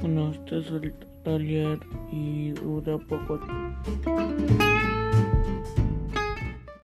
Bueno, este es el y dura poco.